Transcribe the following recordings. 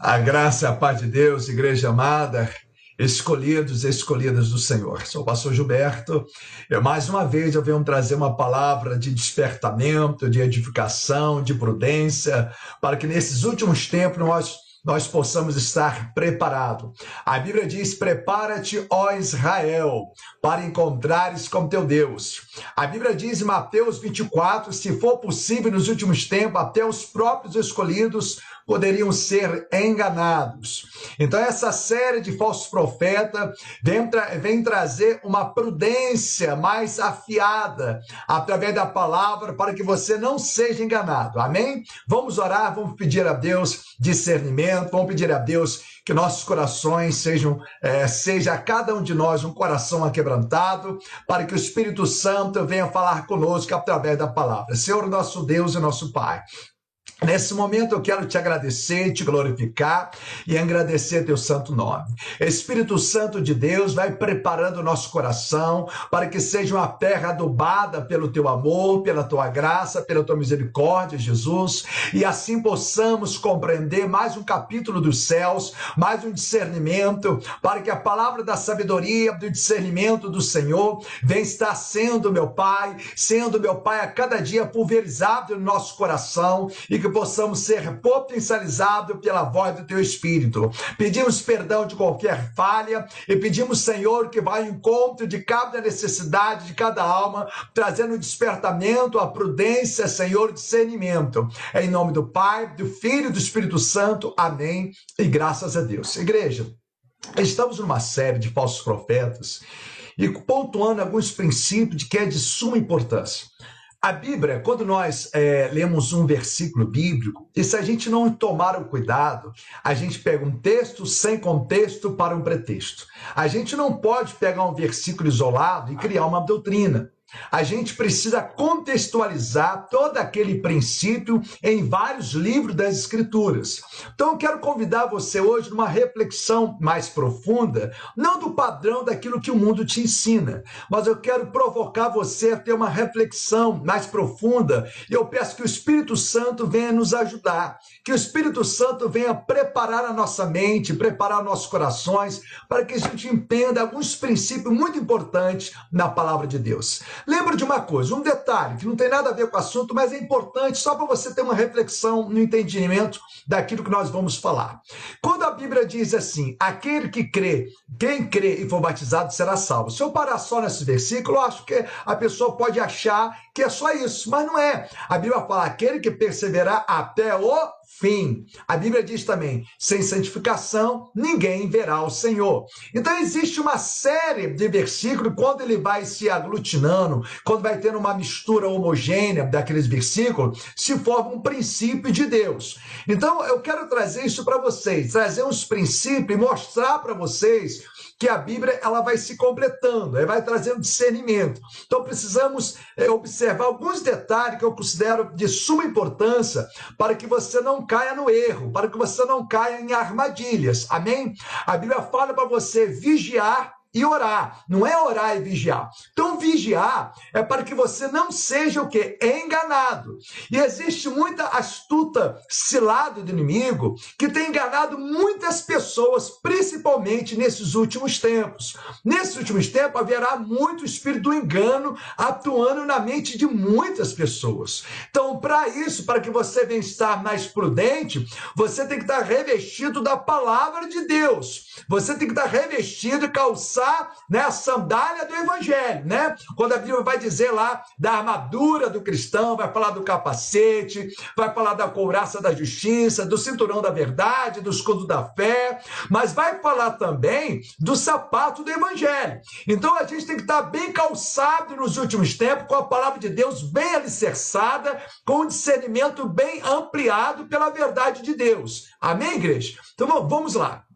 A graça e a paz de Deus, igreja amada, escolhidos e escolhidas do Senhor. Sou o pastor Gilberto. Eu, mais uma vez, eu venho trazer uma palavra de despertamento, de edificação, de prudência, para que nesses últimos tempos nós nós possamos estar preparados. A Bíblia diz: Prepara-te, ó Israel, para encontrares com teu Deus. A Bíblia diz em Mateus 24: Se for possível nos últimos tempos, até os próprios escolhidos poderiam ser enganados. Então, essa série de falsos profetas vem, tra vem trazer uma prudência mais afiada através da palavra para que você não seja enganado. Amém? Vamos orar, vamos pedir a Deus discernimento, vamos pedir a Deus que nossos corações sejam, é, seja cada um de nós um coração aquebrantado, para que o Espírito Santo venha falar conosco através da palavra. Senhor, nosso Deus e nosso Pai. Nesse momento eu quero te agradecer, te glorificar e agradecer teu santo nome. Espírito Santo de Deus vai preparando o nosso coração para que seja uma terra adubada pelo teu amor, pela tua graça, pela tua misericórdia, Jesus, e assim possamos compreender mais um capítulo dos céus, mais um discernimento, para que a palavra da sabedoria, do discernimento do Senhor venha estar sendo, meu Pai, sendo, meu Pai, a cada dia pulverizado no nosso coração e que que possamos ser potencializados pela voz do teu Espírito. Pedimos perdão de qualquer falha e pedimos, Senhor, que vá ao encontro de cada necessidade de cada alma, trazendo despertamento, a prudência, Senhor, discernimento. Em nome do Pai, do Filho e do Espírito Santo. Amém. E graças a Deus. Igreja, estamos numa série de falsos profetas e pontuando alguns princípios de que é de suma importância. A Bíblia, quando nós é, lemos um versículo bíblico, e se a gente não tomar o cuidado, a gente pega um texto sem contexto para um pretexto. A gente não pode pegar um versículo isolado e criar uma doutrina. A gente precisa contextualizar todo aquele princípio em vários livros das Escrituras. Então, eu quero convidar você hoje numa reflexão mais profunda, não do padrão daquilo que o mundo te ensina, mas eu quero provocar você a ter uma reflexão mais profunda. E eu peço que o Espírito Santo venha nos ajudar, que o Espírito Santo venha preparar a nossa mente, preparar nossos corações, para que a gente entenda alguns princípios muito importantes na palavra de Deus. Lembra de uma coisa, um detalhe que não tem nada a ver com o assunto, mas é importante só para você ter uma reflexão no entendimento daquilo que nós vamos falar. Quando a Bíblia diz assim: aquele que crê, quem crê e for batizado será salvo. Se eu parar só nesse versículo, eu acho que a pessoa pode achar que é só isso, mas não é. A Bíblia fala: aquele que perseverar até o fim. A Bíblia diz também: sem santificação ninguém verá o Senhor. Então existe uma série de versículos, quando ele vai se aglutinando, quando vai tendo uma mistura homogênea daqueles versículos, se forma um princípio de Deus. Então eu quero trazer isso para vocês, trazer uns princípios e mostrar para vocês que a Bíblia ela vai se completando, ela vai trazendo discernimento. Então precisamos é, observar alguns detalhes que eu considero de suma importância para que você não caia no erro, para que você não caia em armadilhas. Amém? A Bíblia fala para você vigiar e orar. Não é orar e vigiar. Então, vigiar é para que você não seja o que? Enganado. E existe muita astuta cilada do inimigo que tem enganado muitas pessoas, principalmente nesses últimos tempos. Nesses últimos tempos haverá muito espírito do engano atuando na mente de muitas pessoas. Então, para isso, para que você venha estar mais prudente, você tem que estar revestido da palavra de Deus. Você tem que estar revestido e calçado usar né, a sandália do evangelho, né? Quando a Bíblia vai dizer lá da armadura do cristão, vai falar do capacete, vai falar da couraça da justiça, do cinturão da verdade, do escudo da fé, mas vai falar também do sapato do evangelho. Então a gente tem que estar bem calçado nos últimos tempos, com a palavra de Deus bem alicerçada, com o discernimento bem ampliado pela verdade de Deus. Amém, igreja? Então vamos lá.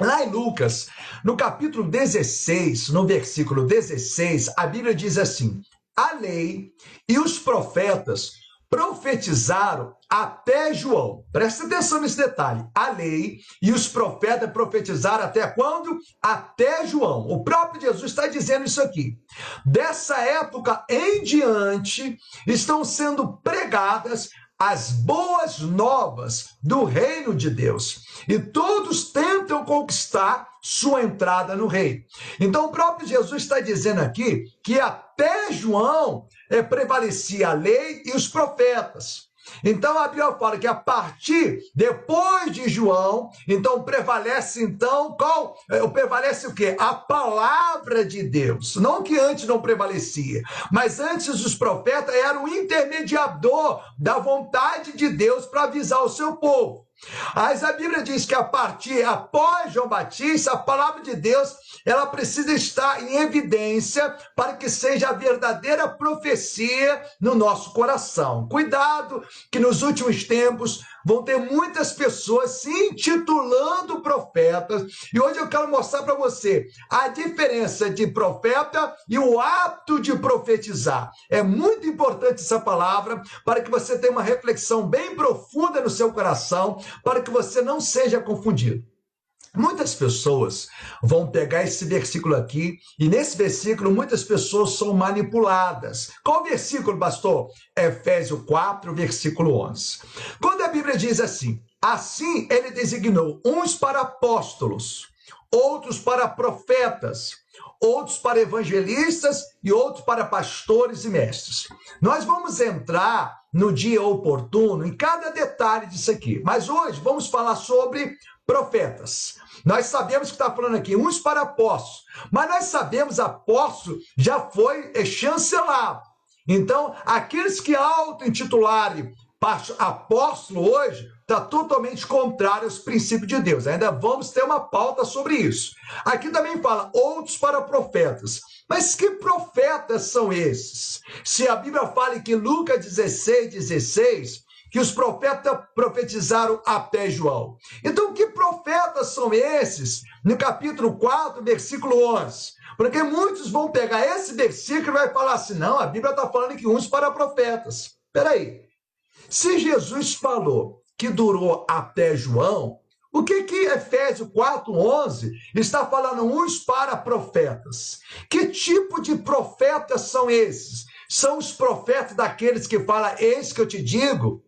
Lá em Lucas, no capítulo 16, no versículo 16, a Bíblia diz assim: A lei e os profetas profetizaram até João. Presta atenção nesse detalhe. A lei e os profetas profetizaram até quando? Até João. O próprio Jesus está dizendo isso aqui. Dessa época em diante estão sendo pregadas as boas novas do reino de Deus. E todos tentam conquistar sua entrada no reino. Então, o próprio Jesus está dizendo aqui que até João é, prevalecia a lei e os profetas. Então a Bíblia fala que a partir depois de João, então prevalece então qual? É, prevalece o quê? A palavra de Deus. Não que antes não prevalecia, mas antes os profetas eram o intermediador da vontade de Deus para avisar o seu povo. Mas a Bíblia diz que a partir, após João Batista, a palavra de Deus, ela precisa estar em evidência para que seja a verdadeira profecia no nosso coração. Cuidado que nos últimos tempos vão ter muitas pessoas se intitulando profetas. E hoje eu quero mostrar para você a diferença de profeta e o ato de profetizar. É muito importante essa palavra para que você tenha uma reflexão bem profunda no seu coração, para que você não seja confundido. Muitas pessoas vão pegar esse versículo aqui, e nesse versículo muitas pessoas são manipuladas. Qual versículo, pastor? Efésios 4, versículo 11. Quando a Bíblia diz assim: Assim ele designou uns para apóstolos, outros para profetas, outros para evangelistas e outros para pastores e mestres. Nós vamos entrar no dia oportuno em cada detalhe disso aqui, mas hoje vamos falar sobre profetas. Nós sabemos que está falando aqui, uns para apóstolos, mas nós sabemos apóstolo já foi chancelado. Então, aqueles que auto-intitularem apóstolo hoje, está totalmente contrário aos princípios de Deus. Ainda vamos ter uma pauta sobre isso. Aqui também fala outros para profetas. Mas que profetas são esses? Se a Bíblia fala que Lucas 16, 16, que os profetas profetizaram até João. Então, que profetas são esses? No capítulo 4, versículo 11. Porque muitos vão pegar esse versículo e vai falar assim: não, a Bíblia está falando que uns para profetas. Peraí. Se Jesus falou que durou até João, o que que Efésios 4:11 está falando uns para profetas? Que tipo de profetas são esses? São os profetas daqueles que falam: "Eis que eu te digo"?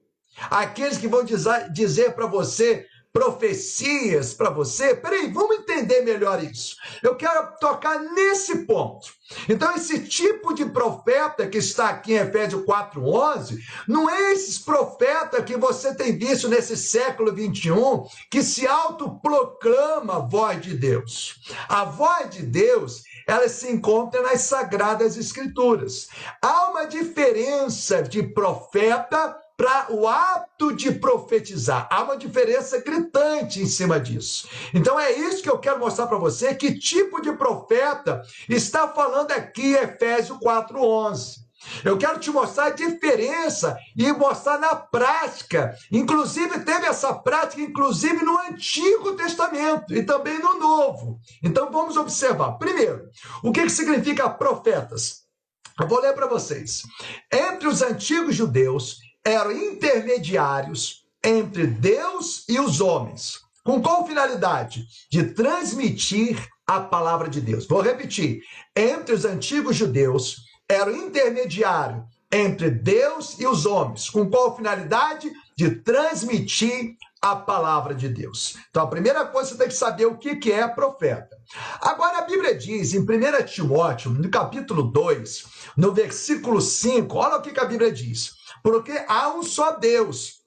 Aqueles que vão dizer para você profecias para você. Peraí, vamos entender melhor isso. Eu quero tocar nesse ponto. Então, esse tipo de profeta que está aqui em Efésios 4,11, não é esses profetas que você tem visto nesse século 21 que se autoproclama voz de Deus. A voz de Deus ela se encontra nas sagradas escrituras. Há uma diferença de profeta para o ato de profetizar. Há uma diferença gritante em cima disso. Então é isso que eu quero mostrar para você, que tipo de profeta está falando aqui Efésios 4:11. Eu quero te mostrar a diferença e mostrar na prática. Inclusive, teve essa prática, inclusive, no Antigo Testamento e também no Novo. Então, vamos observar. Primeiro, o que, que significa profetas? Eu vou ler para vocês. Entre os antigos judeus eram intermediários entre Deus e os homens. Com qual finalidade? De transmitir a palavra de Deus. Vou repetir. Entre os antigos judeus, era o intermediário entre Deus e os homens. Com qual finalidade? De transmitir a palavra de Deus. Então, a primeira coisa você tem que saber o que é profeta. Agora, a Bíblia diz em 1 Timóteo, no capítulo 2, no versículo 5, olha o que a Bíblia diz. Porque há um só Deus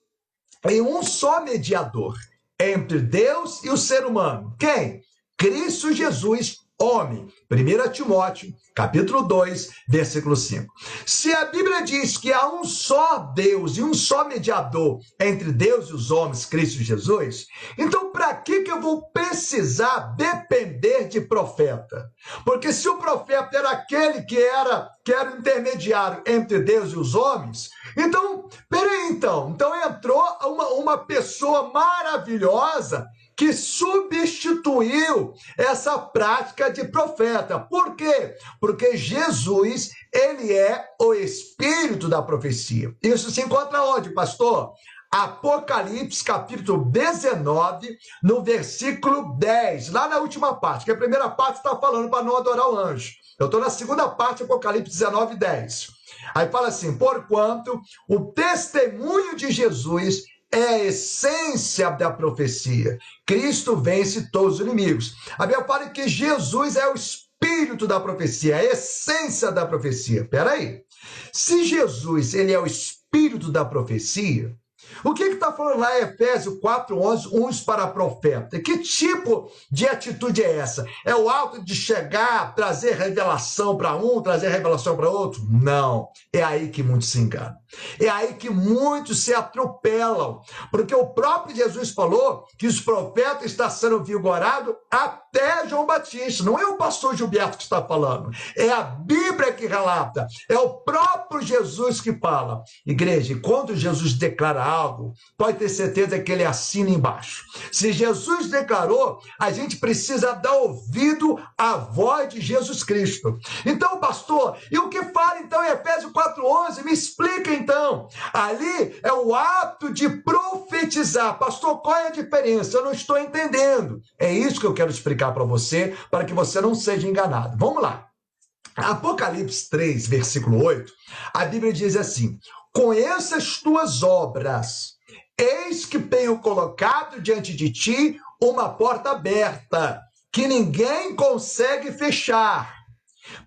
e um só mediador entre Deus e o ser humano. Quem? Cristo Jesus, homem. 1 Timóteo, capítulo 2, versículo 5. Se a Bíblia diz que há um só Deus e um só mediador entre Deus e os homens, Cristo Jesus, então para que, eu vou precisar depender de profeta? Porque se o profeta era aquele que era, que era intermediário entre Deus e os homens, então, peraí então, então entrou uma, uma pessoa maravilhosa que substituiu essa prática de profeta. Por quê? Porque Jesus, ele é o espírito da profecia. Isso se encontra onde, pastor? Apocalipse, capítulo 19, no versículo 10, lá na última parte, que a primeira parte está falando para não adorar o anjo. Eu estou na segunda parte, Apocalipse 19, 10. Aí fala assim: porquanto o testemunho de Jesus é a essência da profecia. Cristo vence todos os inimigos. A Bíblia fala que Jesus é o espírito da profecia, a essência da profecia. Peraí. Se Jesus ele é o espírito da profecia, o que está falando lá em Efésios 4, 11, uns para profeta? Que tipo de atitude é essa? É o alto de chegar, trazer revelação para um, trazer revelação para outro? Não. É aí que muitos se enganam. É aí que muitos se atropelam. Porque o próprio Jesus falou que os profetas estão sendo vigorados até João Batista. Não é o pastor Gilberto que está falando. É a Bíblia que relata. É o próprio Jesus que fala. Igreja, quando Jesus declara algo, pode ter certeza que ele assina embaixo. Se Jesus declarou, a gente precisa dar ouvido à voz de Jesus Cristo. Então, pastor, e o que fala então em Efésios 4:11? Me explica então. Ali é o ato de profetizar. Pastor, qual é a diferença? Eu não estou entendendo. É isso que eu quero explicar para você, para que você não seja enganado. Vamos lá. Apocalipse 3, versículo 8, a Bíblia diz assim: Conheça as tuas obras, eis que tenho colocado diante de ti uma porta aberta, que ninguém consegue fechar.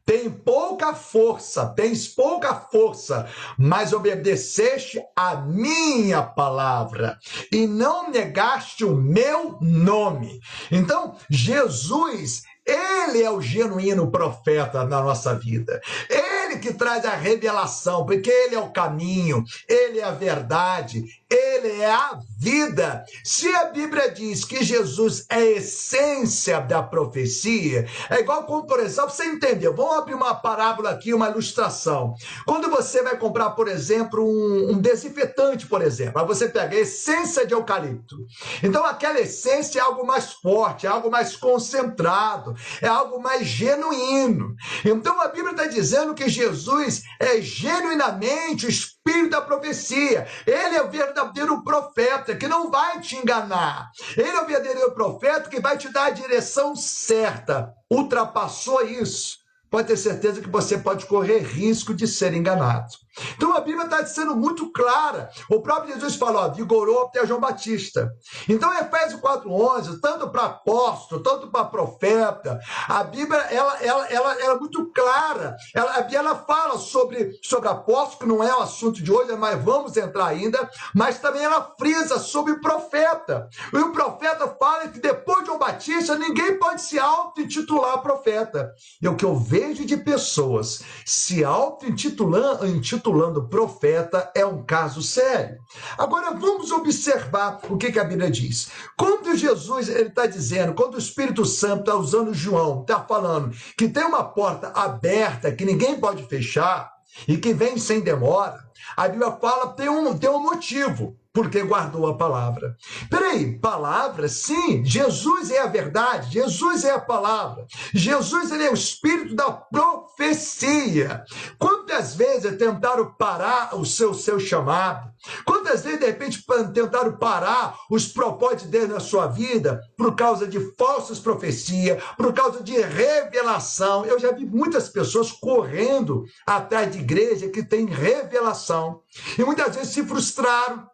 Tem pouca força, tens pouca força, mas obedeceste a minha palavra e não negaste o meu nome. Então, Jesus, ele é o genuíno profeta na nossa vida. Ele que traz a revelação, porque ele é o caminho, ele é a verdade, ele é a vida. Se a Bíblia diz que Jesus é a essência da profecia, é igual como, por exemplo, você entendeu? Vamos abrir uma parábola aqui, uma ilustração. Quando você vai comprar, por exemplo, um, um desinfetante, por exemplo, aí você pega a essência de eucalipto. Então, aquela essência é algo mais forte, é algo mais concentrado, é algo mais genuíno. Então, a Bíblia está dizendo que Jesus é genuinamente o espírito da profecia. Ele é o verdadeiro profeta que não vai te enganar. Ele é o verdadeiro profeta que vai te dar a direção certa. Ultrapassou isso pode ter certeza que você pode correr risco de ser enganado. Então a Bíblia está sendo muito clara. O próprio Jesus falou, vigorou até João Batista. Então Efésios 4,11, tanto para apóstolo, tanto para profeta, a Bíblia ela, ela, ela, ela, é muito clara. Ela, a Bíblia fala sobre, sobre apóstolo, que não é o assunto de hoje, mas vamos entrar ainda, mas também ela frisa sobre profeta. E o profeta fala que depois de João Batista, ninguém pode se auto-intitular profeta. E o que eu vejo de pessoas se auto-intitulando intitulando profeta é um caso sério. Agora vamos observar o que, que a Bíblia diz. Quando Jesus ele está dizendo, quando o Espírito Santo está usando João, está falando que tem uma porta aberta que ninguém pode fechar e que vem sem demora, a Bíblia fala tem um, tem um motivo porque guardou a palavra. Peraí, palavra? Sim, Jesus é a verdade, Jesus é a palavra. Jesus ele é o espírito da profecia. Quantas vezes tentaram parar o seu, seu chamado? Quantas vezes, de repente, tentaram parar os propósitos de Deus na sua vida por causa de falsas profecias, por causa de revelação? Eu já vi muitas pessoas correndo atrás de igreja que tem revelação e muitas vezes se frustraram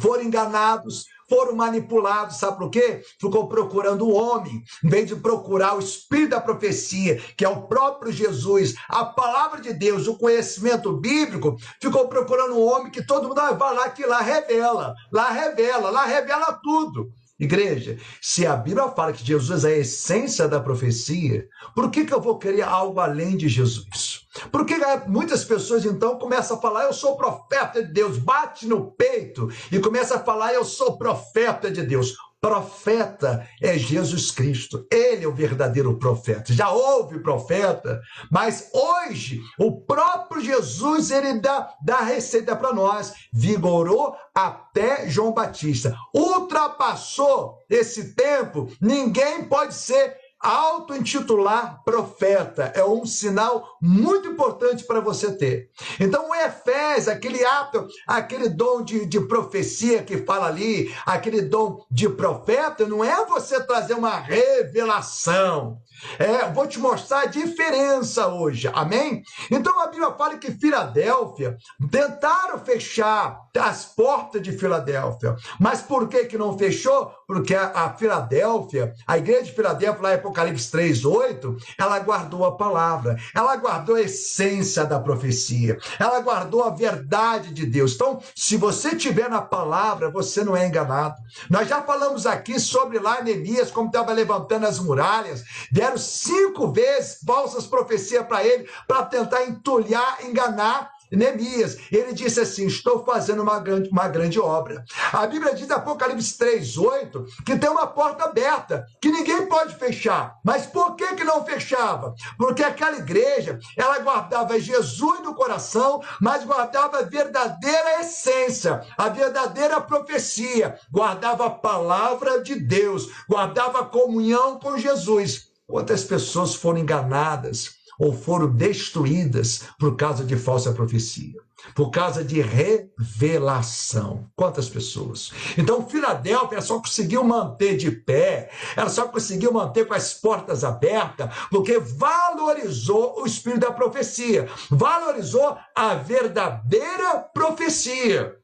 foram enganados, foram manipulados, sabe por quê? Ficou procurando o homem, em vez de procurar o espírito da profecia, que é o próprio Jesus, a palavra de Deus, o conhecimento bíblico, ficou procurando um homem que todo mundo vai lá que lá revela, lá revela, lá revela tudo. Igreja, se a Bíblia fala que Jesus é a essência da profecia, por que, que eu vou querer algo além de Jesus? Por que muitas pessoas então começam a falar, eu sou profeta de Deus, bate no peito e começa a falar, eu sou profeta de Deus. Profeta é Jesus Cristo, ele é o verdadeiro profeta. Já houve profeta, mas hoje o próprio Jesus ele dá, dá a receita para nós. Vigorou até João Batista. Ultrapassou esse tempo, ninguém pode ser auto-intitular profeta. É um sinal muito importante para você ter. Então, o Efés, aquele ato, aquele dom de, de profecia que fala ali, aquele dom de profeta, não é você trazer uma revelação. É, vou te mostrar a diferença hoje, amém? Então a Bíblia fala que Filadélfia tentaram fechar as portas de Filadélfia, mas por que que não fechou? Porque a, a Filadélfia, a igreja de Filadélfia, lá em Apocalipse 3, 8, ela guardou a palavra, ela guardou a essência da profecia, ela guardou a verdade de Deus. Então, se você tiver na palavra, você não é enganado. Nós já falamos aqui sobre lá Neemias, como estava levantando as muralhas, deram cinco vezes falsas profecias para ele, para tentar entulhar, enganar Neemias, ele disse assim: Estou fazendo uma grande, uma grande obra. A Bíblia diz, Apocalipse 3, 8, que tem uma porta aberta, que ninguém pode fechar. Mas por que, que não fechava? Porque aquela igreja, ela guardava Jesus no coração, mas guardava a verdadeira essência, a verdadeira profecia, guardava a palavra de Deus, guardava a comunhão com Jesus. Quantas pessoas foram enganadas ou foram destruídas por causa de falsa profecia, por causa de revelação? Quantas pessoas? Então, Filadélfia só conseguiu manter de pé, ela só conseguiu manter com as portas abertas, porque valorizou o espírito da profecia, valorizou a verdadeira profecia.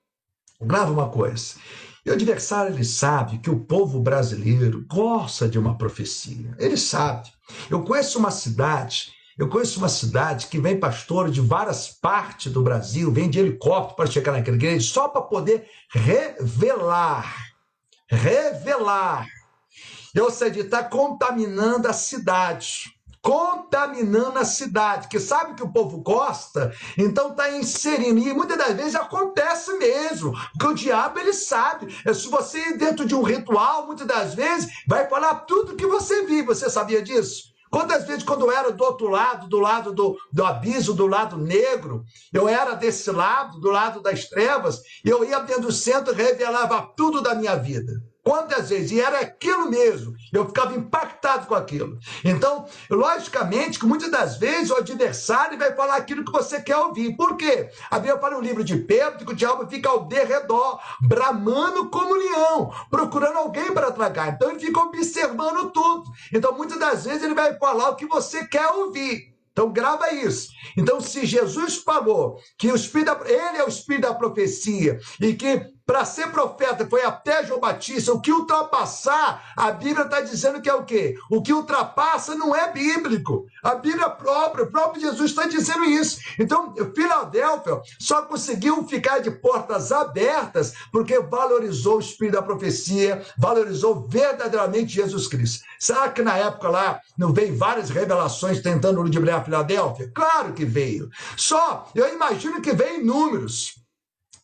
Grava uma coisa. E o adversário ele sabe que o povo brasileiro gosta de uma profecia. Ele sabe. Eu conheço uma cidade, eu conheço uma cidade que vem pastor de várias partes do Brasil, vem de helicóptero para chegar naquela igreja só para poder revelar. Revelar. Ou seja, está contaminando a cidade contaminando a cidade, que sabe que o povo gosta, então está inserindo. E muitas das vezes acontece mesmo, porque o diabo ele sabe. É, se você ir dentro de um ritual, muitas das vezes vai falar tudo que você vive. Você sabia disso? Quantas vezes, quando eu era do outro lado, do lado do, do abismo, do lado negro, eu era desse lado, do lado das trevas, eu ia dentro do centro e revelava tudo da minha vida. Quantas vezes? E era aquilo mesmo. Eu ficava impactado com aquilo. Então, logicamente, que muitas das vezes o adversário vai falar aquilo que você quer ouvir. Por quê? A Bíblia fala no livro de Pedro que o diabo fica ao derredor, bramando como leão, procurando alguém para tragar. Então, ele fica observando tudo. Então, muitas das vezes, ele vai falar o que você quer ouvir. Então grava isso. Então, se Jesus falou que o Espírito da, ele é o Espírito da profecia e que para ser profeta foi até João Batista, o que ultrapassar, a Bíblia está dizendo que é o quê? O que ultrapassa não é bíblico. A Bíblia própria, o próprio Jesus está dizendo isso. Então, Filadélfia só conseguiu ficar de portas abertas porque valorizou o espírito da profecia, valorizou verdadeiramente Jesus Cristo. Será que na época lá não veio várias revelações tentando ludibriar Filadélfia? Claro que veio. Só, eu imagino que veio em números.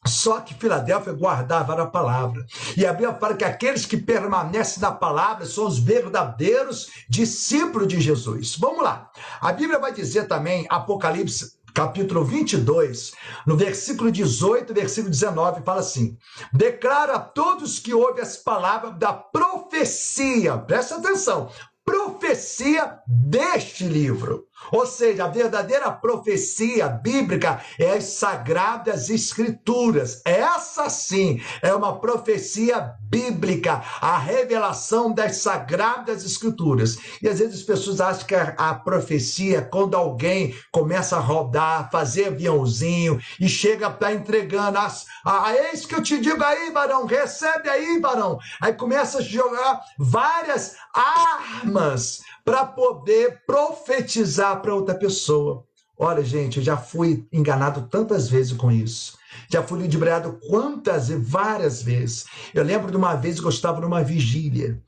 Só que Filadélfia guardava a palavra. E a Bíblia fala que aqueles que permanecem na palavra são os verdadeiros discípulos de Jesus. Vamos lá. A Bíblia vai dizer também, Apocalipse capítulo 22, no versículo 18, versículo 19, fala assim: Declara a todos que ouvem as palavras da profecia, presta atenção, profecia deste livro. Ou seja, a verdadeira profecia bíblica é as sagradas escrituras. Essa sim é uma profecia bíblica, a revelação das sagradas escrituras. E às vezes as pessoas acham que a, profecia é quando alguém começa a rodar, fazer aviãozinho e chega para entregando as, a, a, eis que eu te digo aí, varão, recebe aí, varão. Aí começa a jogar várias armas para poder profetizar para outra pessoa. Olha, gente, eu já fui enganado tantas vezes com isso. Já fui ludibriado quantas e várias vezes. Eu lembro de uma vez que eu estava numa vigília.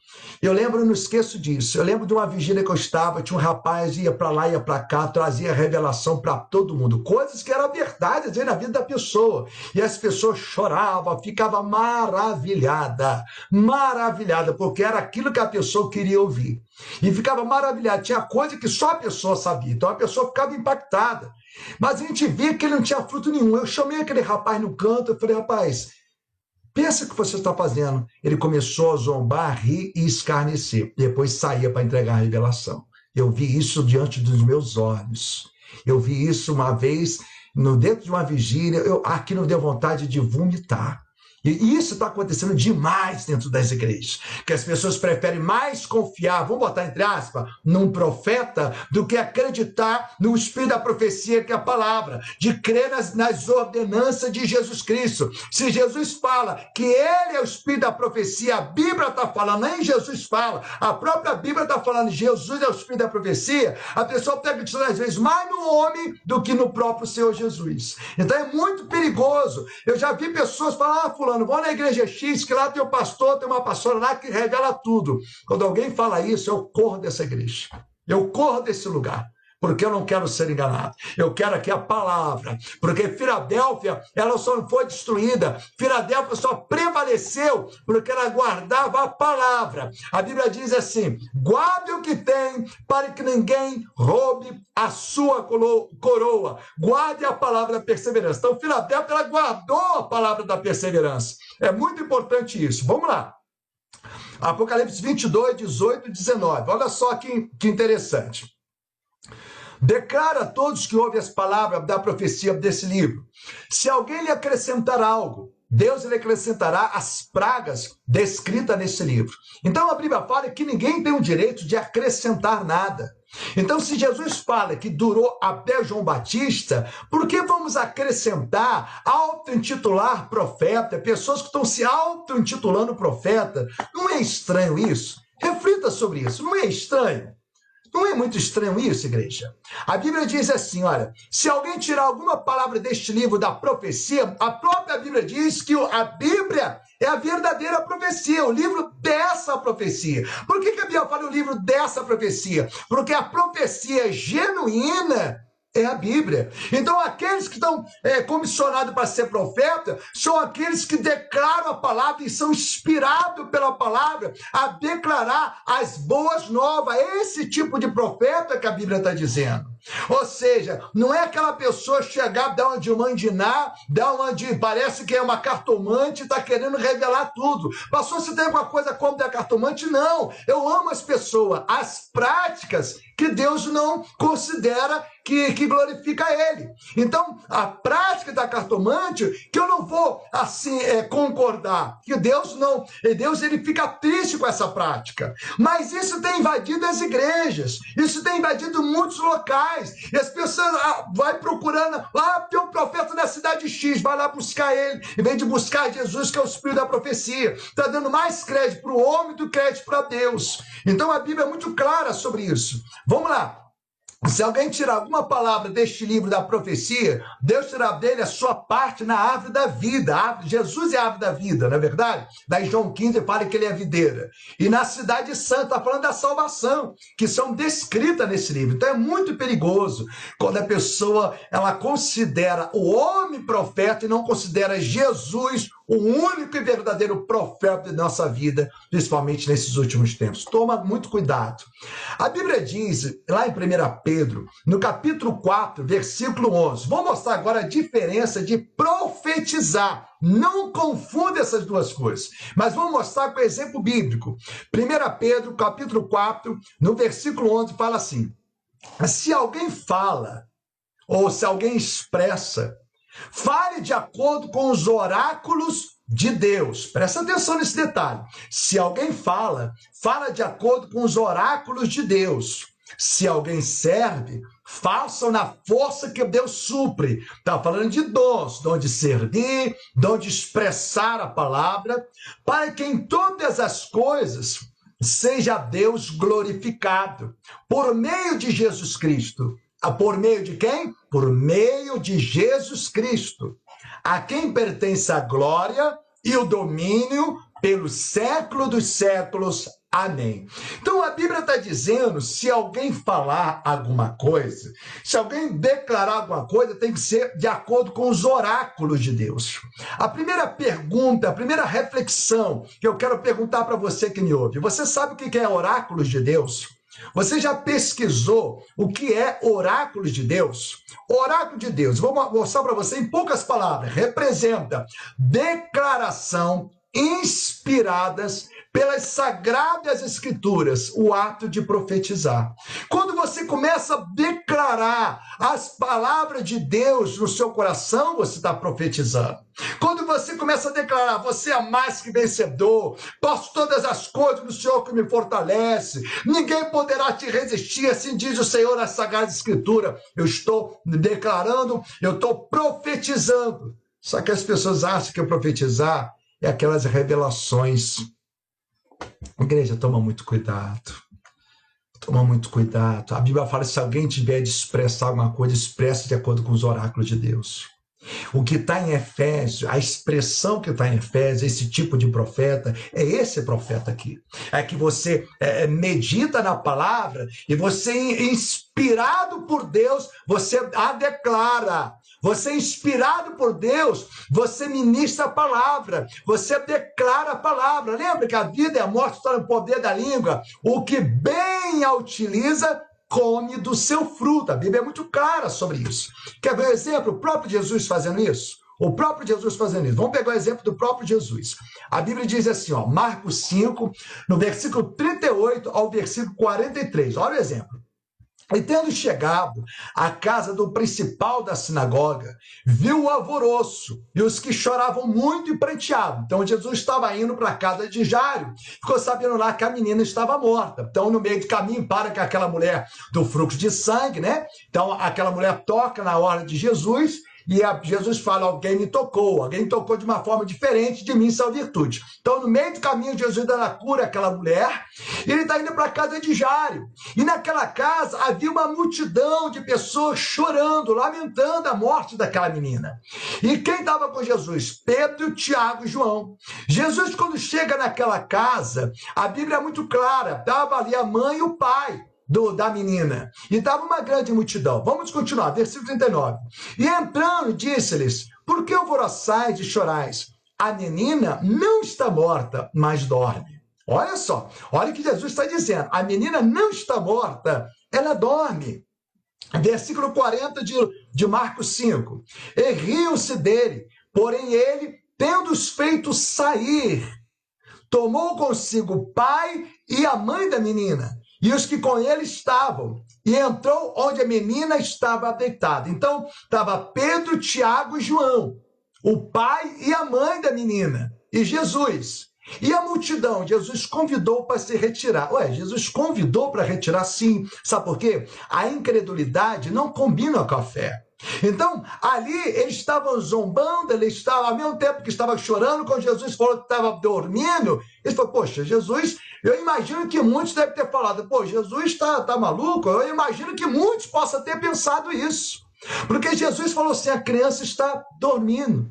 Eu lembro, não esqueço disso. Eu lembro de uma vigília que eu estava, tinha um rapaz ia para lá, ia para cá, trazia revelação para todo mundo, coisas que eram verdade às vezes, na vida da pessoa. E as pessoas choravam, ficava maravilhada, maravilhada, porque era aquilo que a pessoa queria ouvir. E ficava maravilhada, tinha coisa que só a pessoa sabia. Então a pessoa ficava impactada. Mas a gente via que ele não tinha fruto nenhum. Eu chamei aquele rapaz no canto, eu falei, rapaz, Pensa o que você está fazendo. Ele começou a zombar, rir e escarnecer. Depois saía para entregar a revelação. Eu vi isso diante dos meus olhos. Eu vi isso uma vez no dentro de uma vigília. Eu, aquilo deu vontade de vomitar. E isso está acontecendo demais dentro das igrejas. Que as pessoas preferem mais confiar, vamos botar entre aspas, num profeta, do que acreditar no espírito da profecia, que é a palavra, de crer nas, nas ordenanças de Jesus Cristo. Se Jesus fala que ele é o espírito da profecia, a Bíblia está falando, nem Jesus fala, a própria Bíblia está falando, Jesus é o espírito da profecia, a pessoa está acreditando às vezes mais no homem do que no próprio Senhor Jesus. Então é muito perigoso. Eu já vi pessoas falar, ah, fulano, vou na igreja X, que lá tem um pastor, tem uma pastora lá que revela tudo. Quando alguém fala isso, eu corro dessa igreja. Eu corro desse lugar porque eu não quero ser enganado. Eu quero aqui a palavra, porque Filadélfia, ela só não foi destruída. Filadélfia só prevaleceu porque ela guardava a palavra. A Bíblia diz assim: guarde o que tem para que ninguém roube a sua coroa. Guarde a palavra da perseverança. Então, Filadélfia, ela guardou a palavra da perseverança. É muito importante isso. Vamos lá. Apocalipse 22, 18 e 19. Olha só que, que interessante. Declara a todos que ouvem as palavras da profecia desse livro. Se alguém lhe acrescentar algo, Deus lhe acrescentará as pragas descritas nesse livro. Então a Bíblia fala que ninguém tem o direito de acrescentar nada. Então, se Jesus fala que durou até João Batista, por que vamos acrescentar, auto-intitular profeta, pessoas que estão se auto-intitulando profeta? Não é estranho isso? Reflita sobre isso, não é estranho? Não é muito estranho isso, igreja? A Bíblia diz assim: olha, se alguém tirar alguma palavra deste livro da profecia, a própria Bíblia diz que a Bíblia é a verdadeira profecia, o livro dessa profecia. Por que, que a Bíblia fala o livro dessa profecia? Porque a profecia genuína é a Bíblia. Então, aqueles que estão é, comissionados para ser profeta são aqueles que declaram a palavra e são inspirados pela palavra a declarar as boas novas. Esse tipo de profeta que a Bíblia está dizendo. Ou seja, não é aquela pessoa chegar, dar uma de mandinar, dar uma de. Parece que é uma cartomante está querendo revelar tudo. Passou se tem alguma coisa contra a cartomante? Não. Eu amo as pessoas. As práticas que Deus não considera que, que glorifica ele. Então, a prática da cartomante, que eu não vou assim é, concordar, que Deus não, Deus ele fica triste com essa prática. Mas isso tem invadido as igrejas, isso tem invadido muitos locais, e as pessoas ah, vai procurando, ah, tem um profeta da cidade X, vai lá buscar ele, em vez de buscar Jesus, que é o espírito da profecia, está dando mais crédito para o homem do que crédito para Deus. Então a Bíblia é muito clara sobre isso. Vamos lá. Se alguém tirar alguma palavra deste livro da profecia, Deus tirará dele a sua parte na árvore da vida. Árvore, Jesus é a árvore da vida, não é verdade? Daí João 15 fala que ele é a videira. E na cidade santa, está falando da salvação, que são descritas nesse livro. Então é muito perigoso quando a pessoa ela considera o homem profeta e não considera Jesus o único e verdadeiro profeta de nossa vida, principalmente nesses últimos tempos. Toma muito cuidado. A Bíblia diz, lá em 1 Pedro, no capítulo 4, versículo 11, vou mostrar agora a diferença de profetizar. Não confunda essas duas coisas, mas vamos mostrar com exemplo bíblico. 1 Pedro, capítulo 4, no versículo 11, fala assim: Se alguém fala, ou se alguém expressa, Fale de acordo com os oráculos de Deus. Presta atenção nesse detalhe. Se alguém fala, fala de acordo com os oráculos de Deus. Se alguém serve, façam na força que Deus supre. Está falando de dons, dom de servir, dom de expressar a palavra, para que em todas as coisas seja Deus glorificado por meio de Jesus Cristo por meio de quem? Por meio de Jesus Cristo, a quem pertence a glória e o domínio pelo século dos séculos. Amém. Então a Bíblia está dizendo: se alguém falar alguma coisa, se alguém declarar alguma coisa, tem que ser de acordo com os oráculos de Deus. A primeira pergunta, a primeira reflexão que eu quero perguntar para você que me ouve: você sabe o que é oráculos de Deus? Você já pesquisou o que é oráculos de Deus? Oráculo de Deus, vou mostrar para você em poucas palavras, representa declaração inspiradas pelas sagradas escrituras, o ato de profetizar. Quando você começa a declarar as palavras de Deus no seu coração, você está profetizando. Quando você começa a declarar, você é mais que vencedor, posso todas as coisas no Senhor que me fortalece, ninguém poderá te resistir, assim diz o Senhor na Sagrada Escritura. Eu estou declarando, eu estou profetizando. Só que as pessoas acham que profetizar é aquelas revelações Igreja, toma muito cuidado. Toma muito cuidado. A Bíblia fala: se alguém tiver de expressar alguma coisa, expresse de acordo com os oráculos de Deus. O que está em Efésio, a expressão que está em Efésio, esse tipo de profeta, é esse profeta aqui. É que você é, medita na palavra e você, inspirado por Deus, você a declara. Você, inspirado por Deus, você ministra a palavra, você declara a palavra. Lembra que a vida e a morte estão no poder da língua. O que bem a utiliza, come do seu fruto. A Bíblia é muito clara sobre isso. Quer ver um exemplo? O próprio Jesus fazendo isso? O próprio Jesus fazendo isso. Vamos pegar o exemplo do próprio Jesus. A Bíblia diz assim, ó, Marcos 5, no versículo 38 ao versículo 43. Olha o exemplo. E tendo chegado à casa do principal da sinagoga, viu o alvoroço e os que choravam muito e pranteavam. Então Jesus estava indo para a casa de Jário, ficou sabendo lá que a menina estava morta. Então, no meio do caminho, para com aquela mulher do fluxo de sangue, né? Então, aquela mulher toca na hora de Jesus e a, Jesus fala: Alguém me tocou, alguém tocou de uma forma diferente de mim, são virtude. Então, no meio do caminho, Jesus dá a cura àquela mulher, ele está indo para a casa de Jário. E naquela casa havia uma multidão de pessoas chorando, lamentando a morte daquela menina. E quem estava com Jesus? Pedro, Tiago e João. Jesus, quando chega naquela casa, a Bíblia é muito clara: estava ali a mãe e o pai do, da menina. E estava uma grande multidão. Vamos continuar, versículo 39. E entrando, disse-lhes: Por que alvoroçais e chorais? A menina não está morta, mas dorme. Olha só, olha o que Jesus está dizendo. A menina não está morta, ela dorme. Versículo 40 de, de Marcos 5. E riam-se dele, porém ele, tendo-os feito sair, tomou consigo o pai e a mãe da menina e os que com ele estavam, e entrou onde a menina estava deitada. Então, estava Pedro, Tiago e João, o pai e a mãe da menina, e Jesus. E a multidão, Jesus convidou para se retirar. Ué, Jesus convidou para retirar sim. Sabe por quê? A incredulidade não combina com a fé. Então, ali eles estavam zombando, ele estava, ao mesmo tempo que estava chorando, quando Jesus falou que estava dormindo, ele falou, poxa, Jesus, eu imagino que muitos devem ter falado, pô, Jesus está tá maluco? Eu imagino que muitos possam ter pensado isso. Porque Jesus falou assim, a criança está dormindo.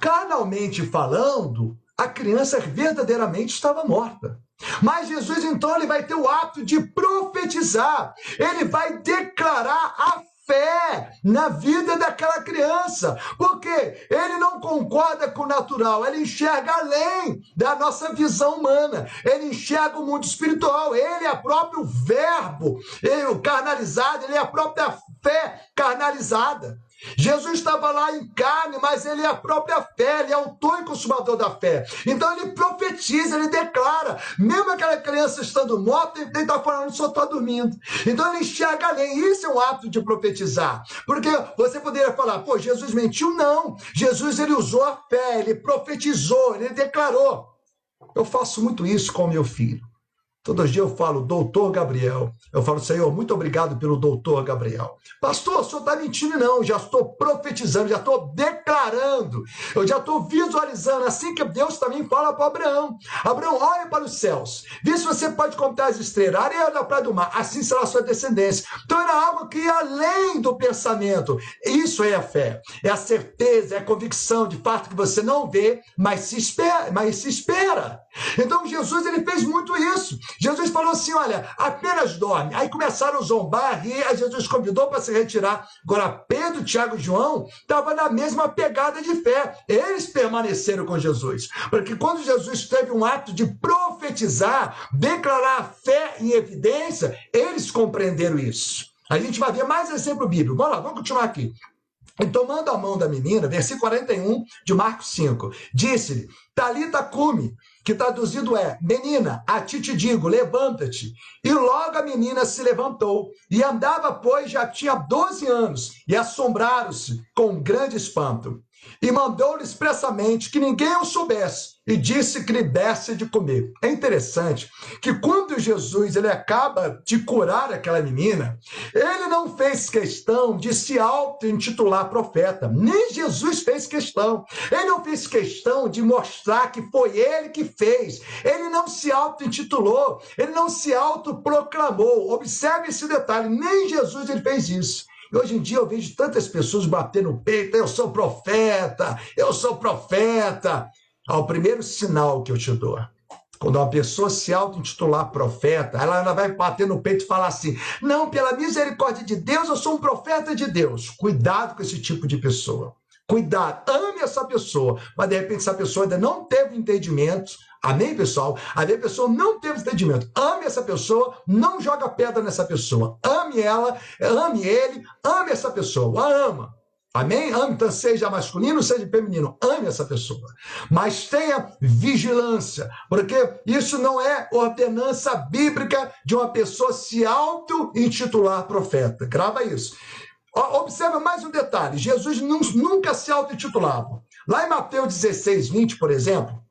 Carnalmente falando, a criança verdadeiramente estava morta. Mas Jesus, então, ele vai ter o ato de profetizar, ele vai declarar a fé na vida daquela criança, porque ele não concorda com o natural, ele enxerga além da nossa visão humana, ele enxerga o mundo espiritual, ele é o próprio verbo, ele, o carnalizado, ele é a própria fé carnalizada. Jesus estava lá em carne, mas ele é a própria fé, ele é autor e consumador da fé. Então ele profetiza, ele declara, mesmo aquela criança estando morta, ele está falando, só está dormindo. Então ele enxerga além. Isso é um ato de profetizar. Porque você poderia falar, pô, Jesus mentiu? Não. Jesus ele usou a fé, ele profetizou, ele declarou. Eu faço muito isso com meu filho. Todos os dias eu falo, doutor Gabriel. Eu falo, Senhor, muito obrigado pelo doutor Gabriel. Pastor, o senhor está mentindo, não. Já estou profetizando, já estou declarando, eu já estou visualizando. Assim que Deus também fala para Abraão: Abraão, olha para os céus, vê se você pode contar as estrelas, areia da praia do mar, assim será a sua descendência. Então era algo que ia além do pensamento. Isso é a fé, é a certeza, é a convicção de fato que você não vê, mas se espera. Mas se espera. Então Jesus ele fez muito isso. Jesus falou assim: olha, apenas dorme. Aí começaram a zombar, e aí Jesus convidou para se retirar. Agora, Pedro, Tiago e João estavam na mesma pegada de fé. Eles permaneceram com Jesus. Porque quando Jesus teve um ato de profetizar, declarar a fé em evidência, eles compreenderam isso. A gente vai ver mais exemplo bíblico. Vamos lá, vamos continuar aqui. E tomando a mão da menina, versículo 41 de Marcos 5, disse-lhe: Talita cume, que traduzido é: Menina, a ti te digo, levanta-te. E logo a menina se levantou e andava, pois já tinha 12 anos, e assombraram-se com grande espanto e mandou-lhe expressamente que ninguém o soubesse e disse que lhe desse de comer. É interessante que quando Jesus ele acaba de curar aquela menina, ele não fez questão de se auto-intitular profeta. Nem Jesus fez questão. Ele não fez questão de mostrar que foi ele que fez. Ele não se auto-intitulou, ele não se autoproclamou. Observe esse detalhe, nem Jesus ele fez isso. Hoje em dia eu vejo tantas pessoas batendo no peito, eu sou profeta, eu sou profeta. Ao primeiro sinal que eu te dou, quando uma pessoa se auto-intitular profeta, ela, ela vai bater no peito e falar assim: não, pela misericórdia de Deus, eu sou um profeta de Deus. Cuidado com esse tipo de pessoa. Cuidado, ame essa pessoa, mas de repente essa pessoa ainda não teve entendimento, Amém, pessoal? Aí a pessoa não teve entendimento. Ame essa pessoa, não joga pedra nessa pessoa. Ame ela, ame ele, ame essa pessoa, a ama. Amém? Ame, então, seja masculino, seja feminino. Ame essa pessoa. Mas tenha vigilância, porque isso não é ordenança bíblica de uma pessoa se auto-intitular profeta. Grava isso. Observa mais um detalhe: Jesus nunca se auto-intitulava. Lá em Mateus 16, 20, por exemplo,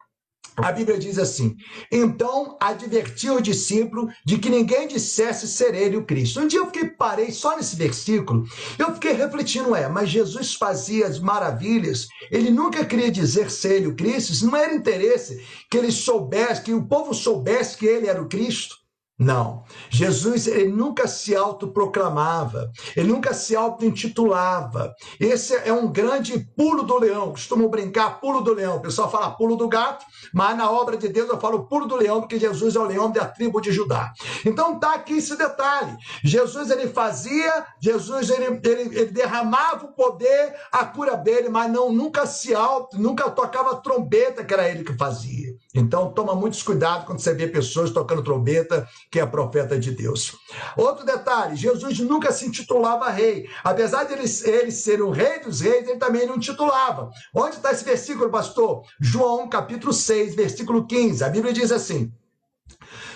a Bíblia diz assim: então advertiu o discípulo de que ninguém dissesse ser ele o Cristo. Um dia eu fiquei, parei só nesse versículo, eu fiquei refletindo, é, mas Jesus fazia as maravilhas, ele nunca queria dizer ser ele o Cristo, isso não era interesse que ele soubesse, que o povo soubesse que ele era o Cristo. Não. Jesus ele nunca se autoproclamava, ele nunca se auto-intitulava. Esse é um grande pulo do leão. Costumo brincar pulo do leão. O pessoal fala pulo do gato, mas na obra de Deus eu falo pulo do leão, porque Jesus é o leão da tribo de Judá. Então tá aqui esse detalhe. Jesus ele fazia, Jesus ele, ele, ele derramava o poder, a cura dele, mas não nunca se auto, nunca tocava trombeta que era ele que fazia. Então toma muitos cuidado quando você vê pessoas tocando trombeta que é profeta de Deus. Outro detalhe: Jesus nunca se intitulava rei. Apesar de ele, ele ser o rei dos reis, ele também não titulava. Onde está esse versículo, pastor? João capítulo 6, versículo 15. A Bíblia diz assim: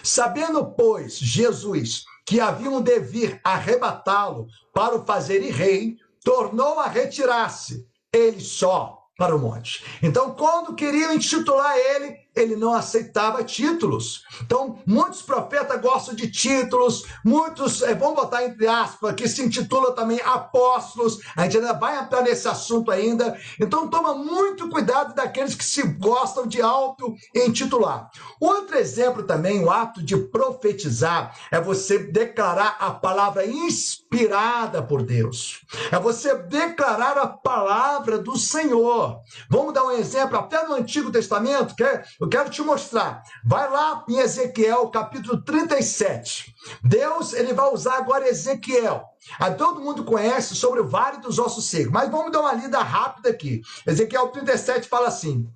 Sabendo, pois, Jesus que haviam de vir arrebatá-lo para o fazerem rei, tornou a retirar-se, ele só, para o monte. Então, quando queriam intitular ele, ele não aceitava títulos. Então, muitos profetas gostam de títulos, muitos, é, vamos botar entre aspas, que se intitula também apóstolos. A gente ainda vai entrar nesse assunto ainda. Então, toma muito cuidado daqueles que se gostam de auto-intitular. Outro exemplo também, o ato de profetizar, é você declarar a palavra inspirada por Deus. É você declarar a palavra do Senhor. Vamos dar um exemplo até no Antigo Testamento, que é eu quero te mostrar. Vai lá em Ezequiel, capítulo 37. Deus, ele vai usar agora Ezequiel. A todo mundo conhece sobre o Vale dos Ossos Secos, mas vamos dar uma lida rápida aqui. Ezequiel 37 fala assim: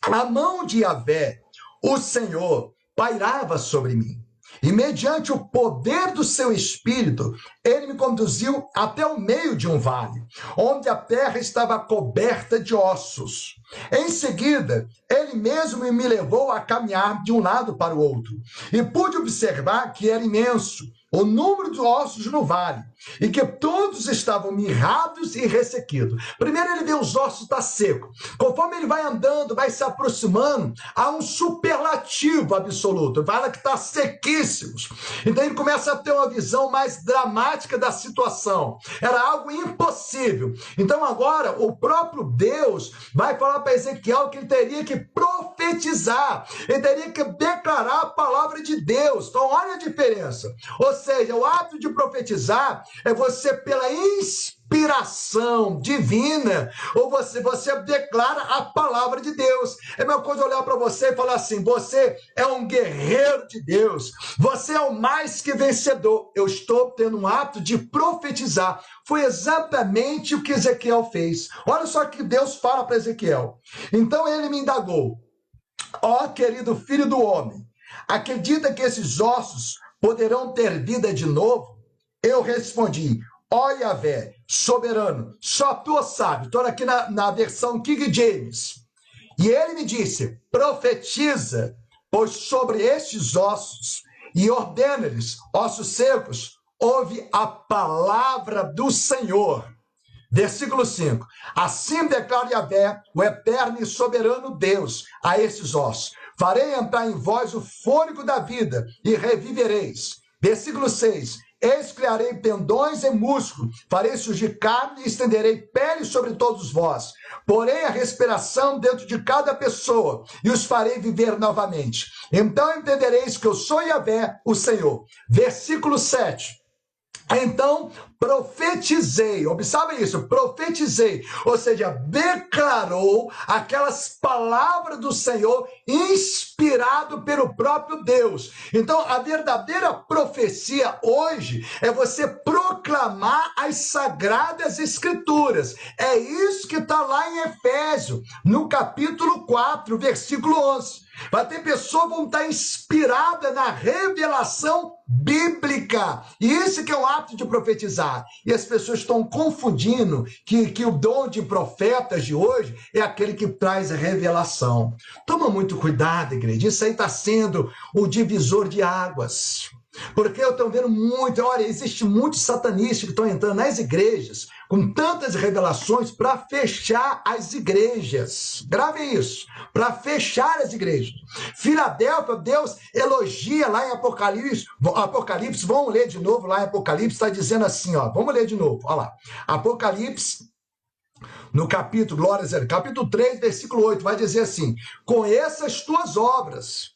A mão de Yahvé, o Senhor, pairava sobre mim. E mediante o poder do seu espírito, ele me conduziu até o meio de um vale, onde a terra estava coberta de ossos. Em seguida, ele mesmo me levou a caminhar de um lado para o outro, e pude observar que era imenso o número de ossos no vale, e que todos estavam mirrados e ressequidos. Primeiro ele vê os ossos estar tá seco. Conforme ele vai andando, vai se aproximando, há um superlativo absoluto. Fala que está sequíssimos. Então ele começa a ter uma visão mais dramática da situação. Era algo impossível. Então agora o próprio Deus vai falar para Ezequiel que ele teria que profetizar. Ele teria que declarar a palavra de Deus. Então olha a diferença. Ou seja, o ato de profetizar é você, pela inspiração, divina, ou você, você declara a palavra de Deus. É a mesma coisa olhar para você e falar assim: você é um guerreiro de Deus, você é o mais que vencedor. Eu estou tendo um ato de profetizar. Foi exatamente o que Ezequiel fez. Olha só que Deus fala para Ezequiel. Então ele me indagou: Ó oh, querido filho do homem, acredita que esses ossos poderão ter vida de novo? Eu respondi: Ó oh, Yahvé, soberano, só tu sabe. Estou aqui na, na versão King James. E ele me disse: profetiza, pois sobre estes ossos, e ordena-lhes, ossos secos, ouve a palavra do Senhor. Versículo 5: Assim declara Yahvé, o eterno e soberano Deus, a esses ossos: Farei entrar em vós o fôlego da vida e revivereis. Versículo 6: Eis criarei tendões e músculo, farei surgir carne e estenderei pele sobre todos vós. Porém, a respiração dentro de cada pessoa e os farei viver novamente. Então entendereis que eu sou Yahvé, o Senhor. Versículo 7. Então profetizei, observe isso, profetizei, ou seja, declarou aquelas palavras do Senhor inspirado pelo próprio Deus. Então, a verdadeira profecia hoje é você proclamar as sagradas escrituras. É isso que está lá em Efésio, no capítulo 4, versículo 11. Vai ter pessoas que vão estar inspiradas na revelação bíblica. E isso que é o ato de profetizar. E as pessoas estão confundindo que, que o dom de profetas de hoje é aquele que traz a revelação. Toma muito cuidado, igreja. Isso aí está sendo o divisor de águas. Porque eu estou vendo muito, olha, existe muitos satanistas que estão entrando nas igrejas com tantas revelações para fechar as igrejas. Grave isso, para fechar as igrejas. Filadélfia, Deus elogia lá em Apocalipse, Apocalipse, vamos ler de novo lá em Apocalipse, está dizendo assim, ó, vamos ler de novo, olha lá. Apocalipse, no capítulo, glórias capítulo 3, versículo 8, vai dizer assim: Conheça as tuas obras,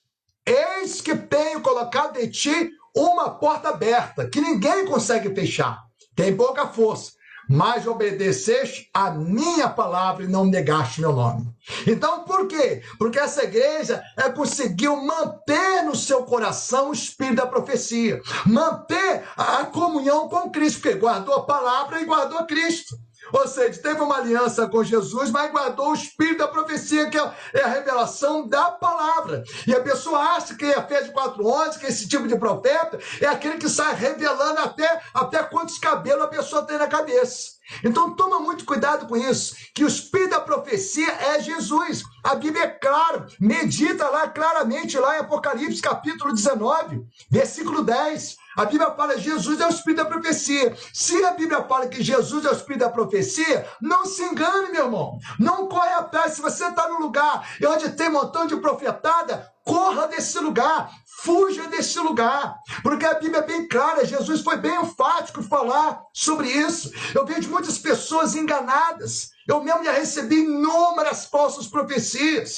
eis que tenho colocado em ti uma porta aberta, que ninguém consegue fechar, tem pouca força mas obedeceste a minha palavra e não negaste meu nome. Então, por quê? Porque essa igreja é, conseguiu manter no seu coração o espírito da profecia, manter a comunhão com Cristo, porque guardou a palavra e guardou Cristo. Ou seja, teve uma aliança com Jesus, mas guardou o espírito da profecia, que é a revelação da palavra. E a pessoa acha que de 411, que esse tipo de profeta, é aquele que sai revelando até, até quantos cabelos a pessoa tem na cabeça. Então toma muito cuidado com isso, que o espírito da profecia é Jesus. A Bíblia é clara, medita lá claramente lá em Apocalipse capítulo 19, versículo 10. A Bíblia fala que Jesus é o espírito da profecia. Se a Bíblia fala que Jesus é o espírito da profecia, não se engane, meu irmão. Não corre atrás. Se você está no lugar onde tem um montão de profetada, corra desse lugar, fuja desse lugar, porque a Bíblia é bem clara, Jesus foi bem enfático falar sobre isso. Eu vejo muitas pessoas enganadas, eu mesmo já recebi inúmeras falsas profecias.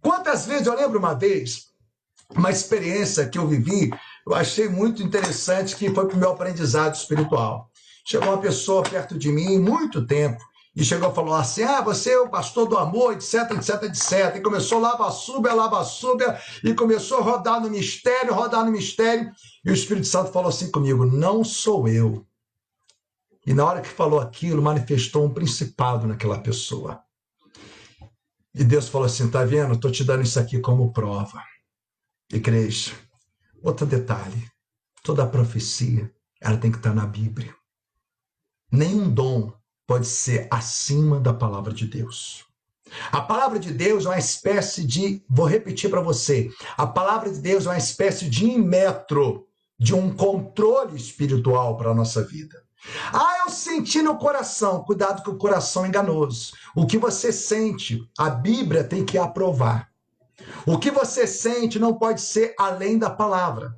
Quantas vezes eu lembro uma vez, uma experiência que eu vivi, eu achei muito interessante, que foi para o meu aprendizado espiritual. Chegou uma pessoa perto de mim, muito tempo, e chegou e falou assim: ah, você é o pastor do amor, etc, etc, etc. E começou lava súbia, lava súbia, e começou a rodar no mistério, rodar no mistério. E o Espírito Santo falou assim comigo: não sou eu. E na hora que falou aquilo, manifestou um principado naquela pessoa. E Deus falou assim: tá vendo? Estou te dando isso aqui como prova. Igreja, outro detalhe: toda profecia ela tem que estar na Bíblia. Nenhum dom pode ser acima da palavra de Deus. A palavra de Deus é uma espécie de, vou repetir para você, a palavra de Deus é uma espécie de metro, de um controle espiritual para a nossa vida. Ah, eu senti no coração. Cuidado com o coração enganoso. O que você sente, a Bíblia tem que aprovar. O que você sente não pode ser além da palavra.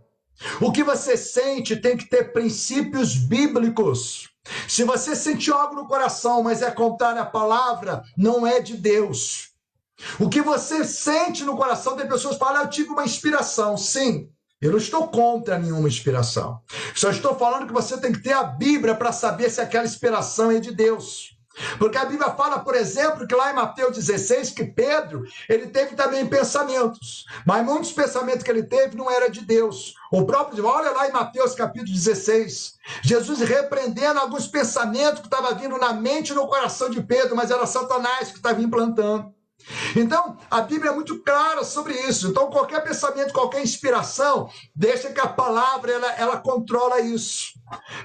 O que você sente tem que ter princípios bíblicos. Se você sentiu algo no coração, mas é contrário à palavra, não é de Deus. O que você sente no coração, tem pessoas que falam, ah, eu tive uma inspiração. Sim, Eu não estou contra nenhuma inspiração. Só estou falando que você tem que ter a Bíblia para saber se aquela inspiração é de Deus. Porque a Bíblia fala, por exemplo, que lá em Mateus 16, que Pedro, ele teve também pensamentos, mas muitos pensamentos que ele teve não era de Deus. O próprio, olha lá em Mateus capítulo 16, Jesus repreendendo alguns pensamentos que estavam vindo na mente e no coração de Pedro, mas era Satanás que estava implantando. Então, a Bíblia é muito clara sobre isso. Então, qualquer pensamento, qualquer inspiração, deixa que a palavra ela, ela controla isso.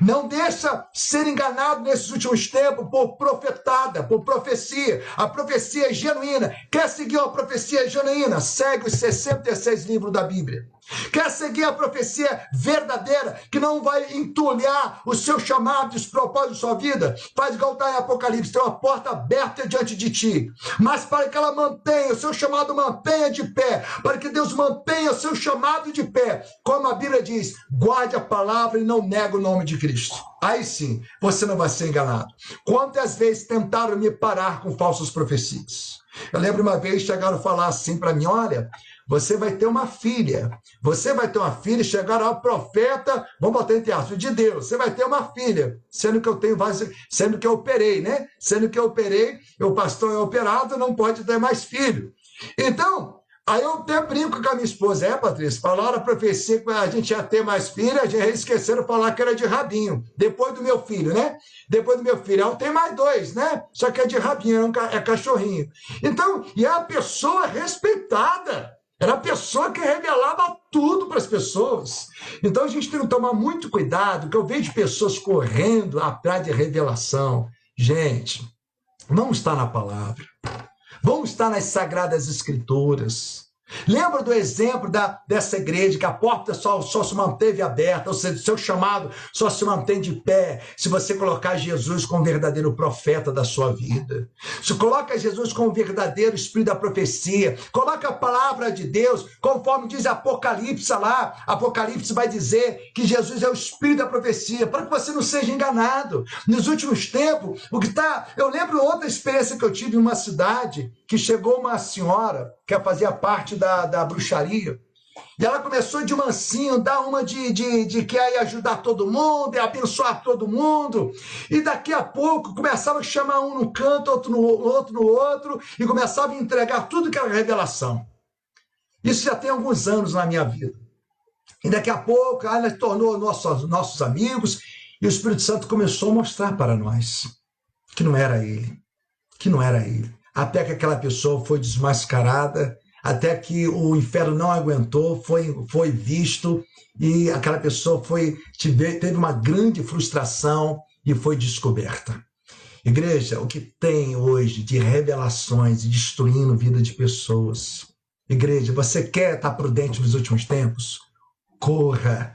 Não deixa ser enganado nesses últimos tempos por profetada, por profecia. A profecia é genuína. Quer seguir uma profecia genuína? Segue os 66 livros da Bíblia. Quer seguir a profecia verdadeira, que não vai entulhar o seu chamado e os propósitos da sua vida? Faz igual está em Apocalipse, tem uma porta aberta diante de ti. Mas para que ela mantenha, o seu chamado mantenha de pé, para que Deus mantenha o seu chamado de pé, como a Bíblia diz, guarde a palavra e não nega o nome de Cristo. Aí sim, você não vai ser enganado. Quantas vezes tentaram me parar com falsas profecias? Eu lembro uma vez chegaram a falar assim para mim: olha, você vai ter uma filha. Você vai ter uma filha, chegar ao profeta, vamos botar entre aspas, de Deus. Você vai ter uma filha, sendo que eu tenho sendo que eu operei, né? Sendo que eu operei, o pastor é operado, não pode ter mais filho. Então, Aí eu até brinco com a minha esposa, é, Patrícia? Falaram a profecia que a gente ia ter mais filho, a gente esqueceram de falar que era de rabinho. Depois do meu filho, né? Depois do meu filho. Eu tenho mais dois, né? Só que é de rabinho, é, é cachorrinho. Então, e é a pessoa respeitada. Era a pessoa que revelava tudo para as pessoas. Então a gente tem que tomar muito cuidado, que eu vejo pessoas correndo atrás de revelação. Gente, vamos estar na palavra. Vamos estar nas sagradas escrituras. Lembra do exemplo da, dessa igreja, que a porta só, só se manteve aberta, ou seja, seu chamado só se mantém de pé se você colocar Jesus como verdadeiro profeta da sua vida. Se coloca Jesus como verdadeiro espírito da profecia, coloca a palavra de Deus, conforme diz Apocalipse lá, Apocalipse vai dizer que Jesus é o espírito da profecia, para que você não seja enganado. Nos últimos tempos, o que está. Eu lembro outra experiência que eu tive em uma cidade que chegou uma senhora que fazia parte da, da bruxaria. E ela começou de mansinho, dar uma de, de, de que ia ajudar todo mundo, e abençoar todo mundo. E daqui a pouco começava a chamar um no canto, outro no outro, no outro, e começava a entregar tudo que era revelação. Isso já tem alguns anos na minha vida. E daqui a pouco ela tornou nossos, nossos amigos, e o Espírito Santo começou a mostrar para nós que não era ele, que não era ele até que aquela pessoa foi desmascarada, até que o inferno não aguentou, foi, foi visto e aquela pessoa foi teve uma grande frustração e foi descoberta. Igreja, o que tem hoje de revelações destruindo vida de pessoas. Igreja, você quer estar prudente nos últimos tempos? Corra,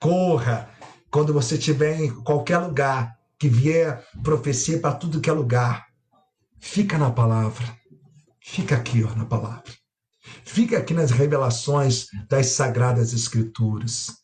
corra. Quando você estiver em qualquer lugar que vier profecia para tudo que é lugar, Fica na palavra. Fica aqui, ó, na palavra. Fica aqui nas revelações das sagradas escrituras.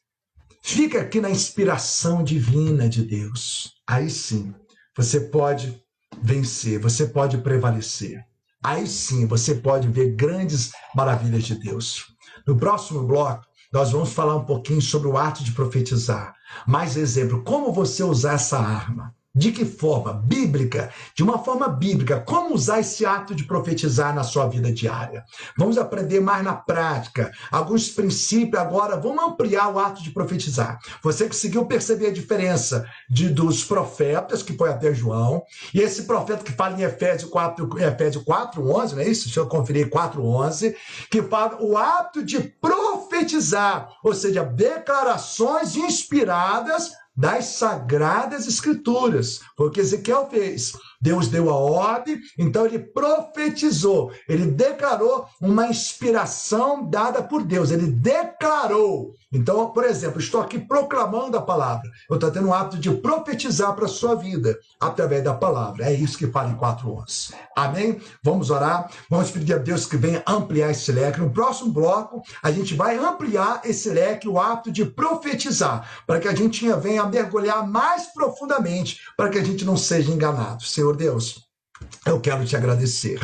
Fica aqui na inspiração divina de Deus. Aí sim, você pode vencer, você pode prevalecer. Aí sim, você pode ver grandes maravilhas de Deus. No próximo bloco, nós vamos falar um pouquinho sobre o ato de profetizar. Mais exemplo, como você usar essa arma. De que forma? Bíblica, de uma forma bíblica. Como usar esse ato de profetizar na sua vida diária? Vamos aprender mais na prática. Alguns princípios agora, vamos ampliar o ato de profetizar. Você conseguiu perceber a diferença de, dos profetas, que foi até João, e esse profeta que fala em Efésios 4, Efésios 4 11, não é isso? Deixa eu conferir 4, 11, que fala o ato de profetizar, ou seja, declarações inspiradas das sagradas escrituras. Foi o que Ezequiel fez. Deus deu a ordem, então ele profetizou, ele declarou uma inspiração dada por Deus, ele declarou. Então, por exemplo, estou aqui proclamando a palavra, eu estou tendo um ato de profetizar para a sua vida através da palavra. É isso que fala em 4.11. Amém? Vamos orar, vamos pedir a Deus que venha ampliar esse leque. No próximo bloco, a gente vai ampliar esse leque, o ato de profetizar, para que a gente venha mergulhar mais profundamente, para que a gente não seja enganado. Senhor, Senhor Deus, eu quero te agradecer,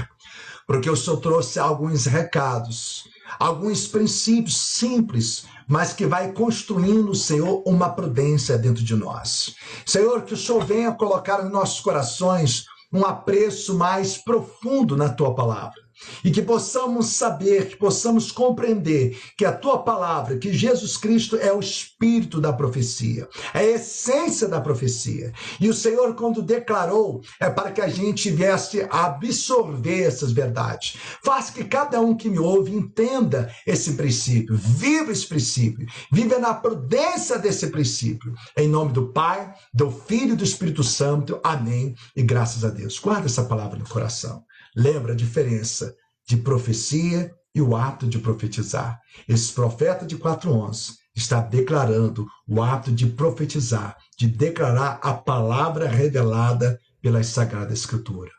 porque o Senhor trouxe alguns recados, alguns princípios simples, mas que vai construindo, Senhor, uma prudência dentro de nós. Senhor, que o Senhor venha colocar em nossos corações um apreço mais profundo na tua palavra e que possamos saber, que possamos compreender que a tua palavra, que Jesus Cristo é o espírito da profecia, é a essência da profecia. E o Senhor, quando declarou, é para que a gente viesse a absorver essas verdades. Faz que cada um que me ouve entenda esse princípio, viva esse princípio, viva na prudência desse princípio. Em nome do Pai, do Filho e do Espírito Santo. Amém. E graças a Deus. Guarda essa palavra no coração. Lembra a diferença de profecia e o ato de profetizar. Esse profeta de 4:11 está declarando o ato de profetizar, de declarar a palavra revelada pela Sagrada Escritura.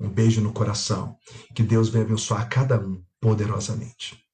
Um beijo no coração. Que Deus venha abençoar cada um poderosamente.